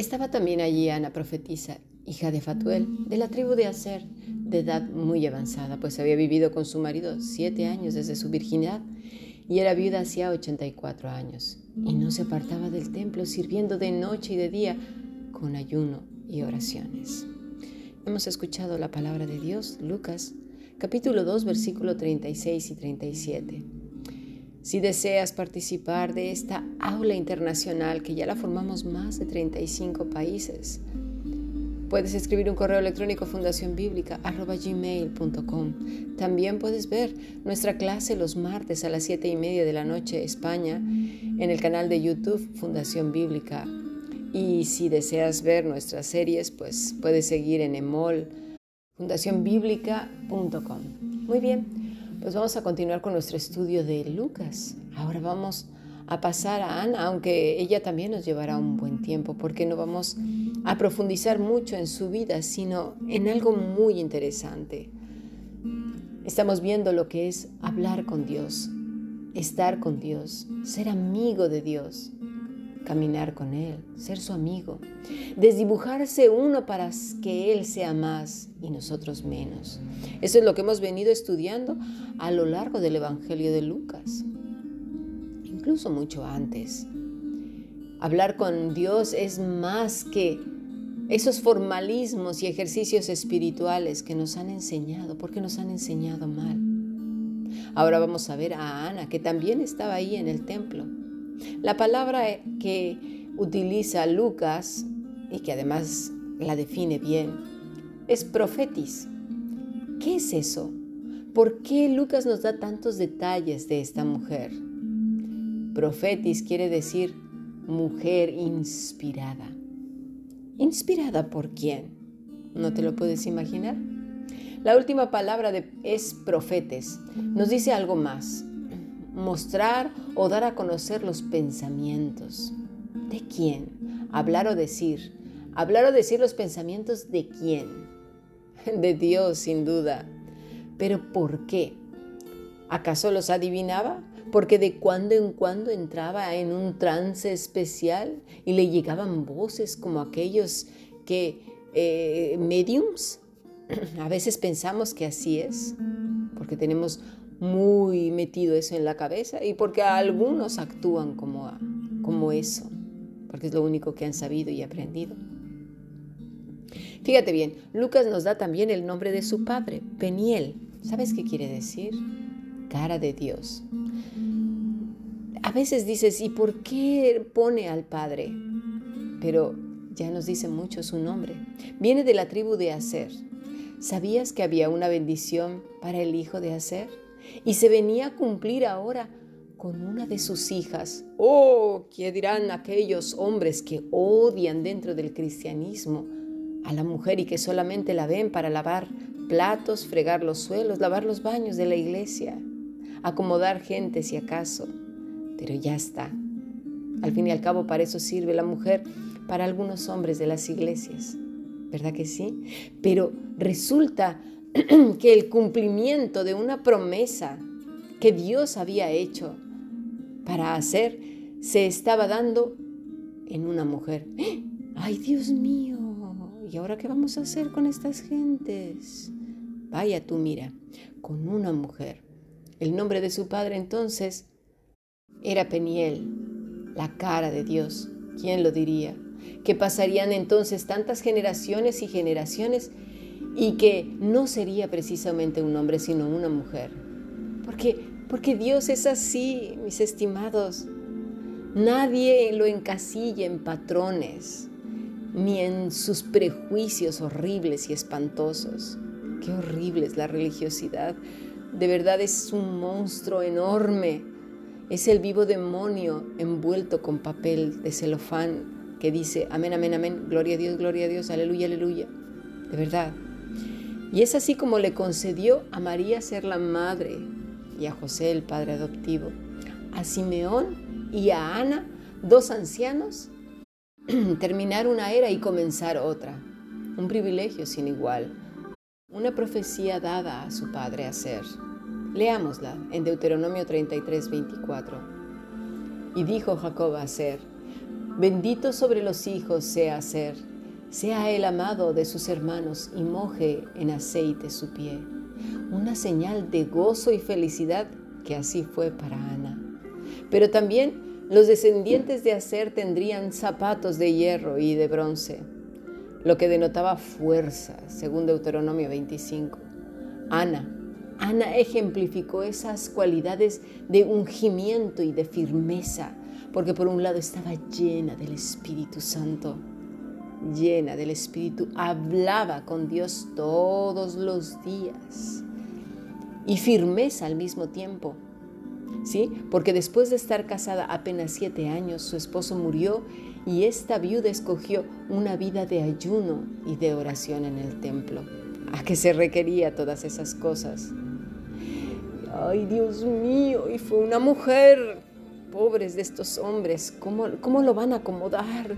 Estaba también allí Ana profetisa, hija de Fatuel, de la tribu de Aser, de edad muy avanzada, pues había vivido con su marido siete años desde su virginidad y era viuda hacía 84 años, y no se apartaba del templo sirviendo de noche y de día con ayuno y oraciones. Hemos escuchado la palabra de Dios, Lucas, capítulo 2, versículo 36 y 37. Si deseas participar de esta aula internacional que ya la formamos más de 35 países, puedes escribir un correo electrónico fundacionbiblica.gmail.com. También puedes ver nuestra clase los martes a las 7 y media de la noche España en el canal de YouTube Fundación Bíblica. Y si deseas ver nuestras series, pues puedes seguir en emol fundacionbiblica.com. Muy bien. Pues vamos a continuar con nuestro estudio de Lucas. Ahora vamos a pasar a Ana, aunque ella también nos llevará un buen tiempo, porque no vamos a profundizar mucho en su vida, sino en algo muy interesante. Estamos viendo lo que es hablar con Dios, estar con Dios, ser amigo de Dios caminar con Él, ser su amigo, desdibujarse uno para que Él sea más y nosotros menos. Eso es lo que hemos venido estudiando a lo largo del Evangelio de Lucas, incluso mucho antes. Hablar con Dios es más que esos formalismos y ejercicios espirituales que nos han enseñado, porque nos han enseñado mal. Ahora vamos a ver a Ana, que también estaba ahí en el templo la palabra que utiliza Lucas y que además la define bien es profetis. ¿Qué es eso? ¿Por qué Lucas nos da tantos detalles de esta mujer? Profetis quiere decir mujer inspirada. ¿Inspirada por quién? ¿No te lo puedes imaginar? La última palabra es profetes. Nos dice algo más mostrar o dar a conocer los pensamientos. ¿De quién? Hablar o decir. Hablar o decir los pensamientos de quién? De Dios, sin duda. Pero ¿por qué? ¿Acaso los adivinaba? Porque de cuando en cuando entraba en un trance especial y le llegaban voces como aquellos que eh, mediums. A veces pensamos que así es, porque tenemos muy metido eso en la cabeza y porque algunos actúan como, como eso, porque es lo único que han sabido y aprendido. Fíjate bien, Lucas nos da también el nombre de su padre, Peniel. ¿Sabes qué quiere decir? Cara de Dios. A veces dices, ¿y por qué pone al padre? Pero ya nos dice mucho su nombre. Viene de la tribu de Aser. ¿Sabías que había una bendición para el hijo de Aser? Y se venía a cumplir ahora con una de sus hijas. Oh, ¿qué dirán aquellos hombres que odian dentro del cristianismo a la mujer y que solamente la ven para lavar platos, fregar los suelos, lavar los baños de la iglesia, acomodar gente si acaso? Pero ya está. Al fin y al cabo para eso sirve la mujer para algunos hombres de las iglesias. ¿Verdad que sí? Pero resulta que el cumplimiento de una promesa que Dios había hecho para hacer se estaba dando en una mujer. ¡Ay, Dios mío! ¿Y ahora qué vamos a hacer con estas gentes? Vaya tú, mira, con una mujer. El nombre de su padre entonces era Peniel, la cara de Dios. ¿Quién lo diría? Que pasarían entonces tantas generaciones y generaciones y que no sería precisamente un hombre, sino una mujer. Porque, porque Dios es así, mis estimados. Nadie lo encasilla en patrones, ni en sus prejuicios horribles y espantosos. Qué horrible es la religiosidad. De verdad es un monstruo enorme. Es el vivo demonio envuelto con papel de celofán que dice, amén, amén, amén, gloria a Dios, gloria a Dios, aleluya, aleluya. De verdad, y es así como le concedió a María ser la madre y a José el padre adoptivo, a Simeón y a Ana, dos ancianos, terminar una era y comenzar otra. Un privilegio sin igual, una profecía dada a su padre a ser. Leámosla en Deuteronomio 33, 24. Y dijo Jacob a Ser, bendito sobre los hijos sea Ser, sea el amado de sus hermanos y moje en aceite su pie. Una señal de gozo y felicidad que así fue para Ana. Pero también los descendientes de Aser tendrían zapatos de hierro y de bronce, lo que denotaba fuerza, según Deuteronomio 25. Ana, Ana ejemplificó esas cualidades de ungimiento y de firmeza, porque por un lado estaba llena del Espíritu Santo, llena del Espíritu, hablaba con Dios todos los días y firmeza al mismo tiempo. ¿Sí? Porque después de estar casada apenas siete años, su esposo murió y esta viuda escogió una vida de ayuno y de oración en el templo. ¿A qué se requería todas esas cosas? Ay, Dios mío, y fue una mujer. Pobres de estos hombres, ¿cómo, cómo lo van a acomodar?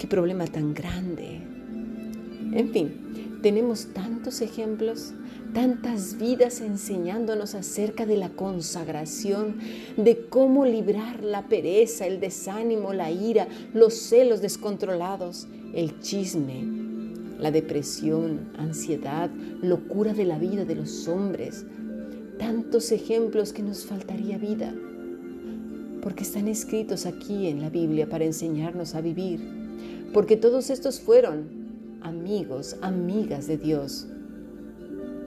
Qué problema tan grande. En fin, tenemos tantos ejemplos, tantas vidas enseñándonos acerca de la consagración, de cómo librar la pereza, el desánimo, la ira, los celos descontrolados, el chisme, la depresión, ansiedad, locura de la vida de los hombres, tantos ejemplos que nos faltaría vida, porque están escritos aquí en la Biblia para enseñarnos a vivir, porque todos estos fueron amigos, amigas de Dios,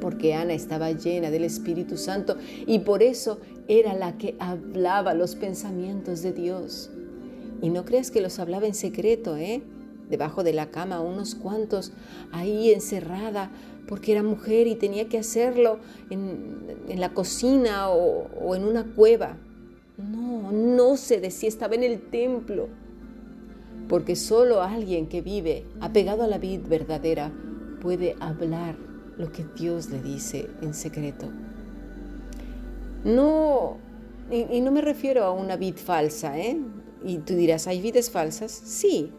porque Ana estaba llena del Espíritu Santo y por eso era la que hablaba los pensamientos de Dios. Y no creas que los hablaba en secreto, ¿eh? Debajo de la cama, unos cuantos, ahí encerrada, porque era mujer y tenía que hacerlo en, la cocina o, en una cueva. No, no se decía, estaba en el templo. Porque solo alguien que vive apegado a la vida verdadera puede hablar lo que Dios le dice en secreto. No, y, no me refiero a una vid falsa, ¿eh? Y tú dirás, ¿hay vidas falsas? Sí,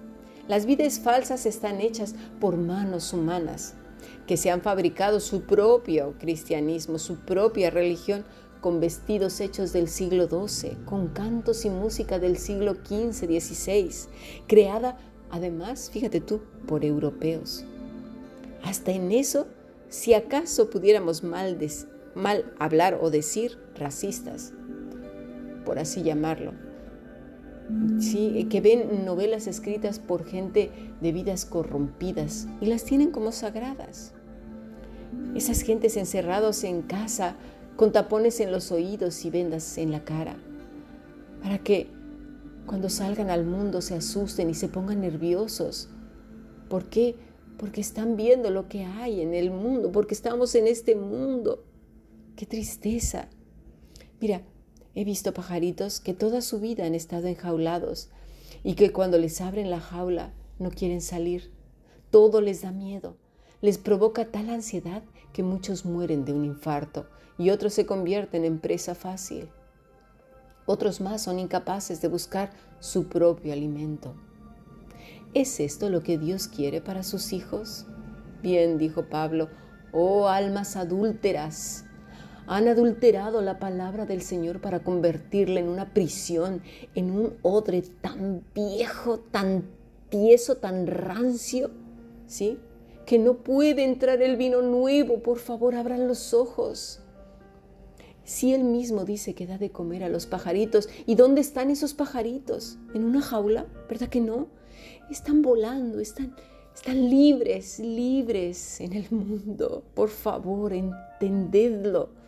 las vidas falsas están hechas por manos humanas que se han fabricado su propio cristianismo, su propia religión, con vestidos hechos del siglo XII, con cantos y música del siglo XV, XVI, creada además, fíjate tú, por europeos. Hasta en eso, si acaso pudiéramos mal, hablar o decir racistas, por así llamarlo, ¿sí? que ven novelas escritas por gente de vidas corrompidas y las tienen como sagradas. Esas gentes encerrados en casa con tapones en los oídos y vendas en la cara, para que cuando salgan al mundo se asusten y se pongan nerviosos. ¿Por qué? Porque están viendo lo que hay en el mundo, porque estamos en este mundo. ¡Qué tristeza! Mira, He visto pajaritos que toda su vida han estado enjaulados y que cuando les abren la jaula no quieren salir. Todo les da miedo. Les provoca tal ansiedad que muchos mueren de un infarto y otros se convierten en presa fácil. Otros más son incapaces de buscar su propio alimento. ¿Es esto lo que Dios quiere para sus hijos? Bien, dijo Pablo, oh almas adúlteras, han adulterado la palabra del Señor para convertirla en una prisión, en un odre tan viejo, tan tieso, tan rancio, ¿sí? Que no puede entrar el vino nuevo. Por favor, abran los ojos. Si Él mismo dice que da de comer a los pajaritos, ¿y dónde están esos pajaritos? ¿En una jaula? ¿Verdad que no? Están volando, están, están libres, libres en el mundo. Por favor, entendedlo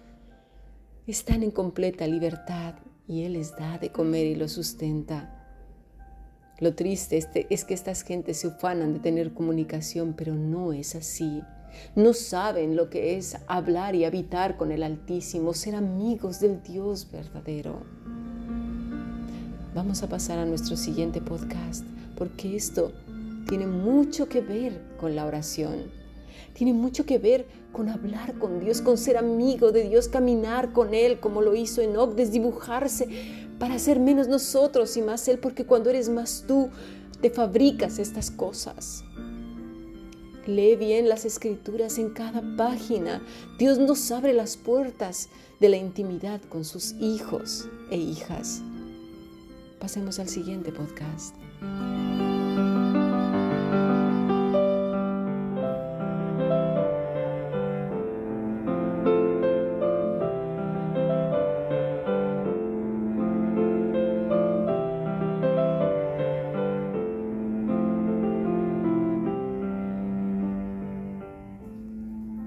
están en completa libertad y Él les da de comer y los sustenta. Lo triste es que estas gentes se ufanan de tener comunicación, pero no es así. No saben lo que es hablar y habitar con el Altísimo, ser amigos del Dios verdadero. Vamos a pasar a nuestro siguiente podcast, porque esto tiene mucho que ver con la oración. Tiene mucho que ver con hablar con Dios, con ser amigo de Dios, caminar con Él como lo hizo Enoch, desdibujarse para ser menos nosotros y más Él, porque cuando eres más tú, te fabricas estas cosas. Lee bien las escrituras en cada página. Dios nos abre las puertas de la intimidad con sus hijos e hijas. Pasemos al siguiente podcast.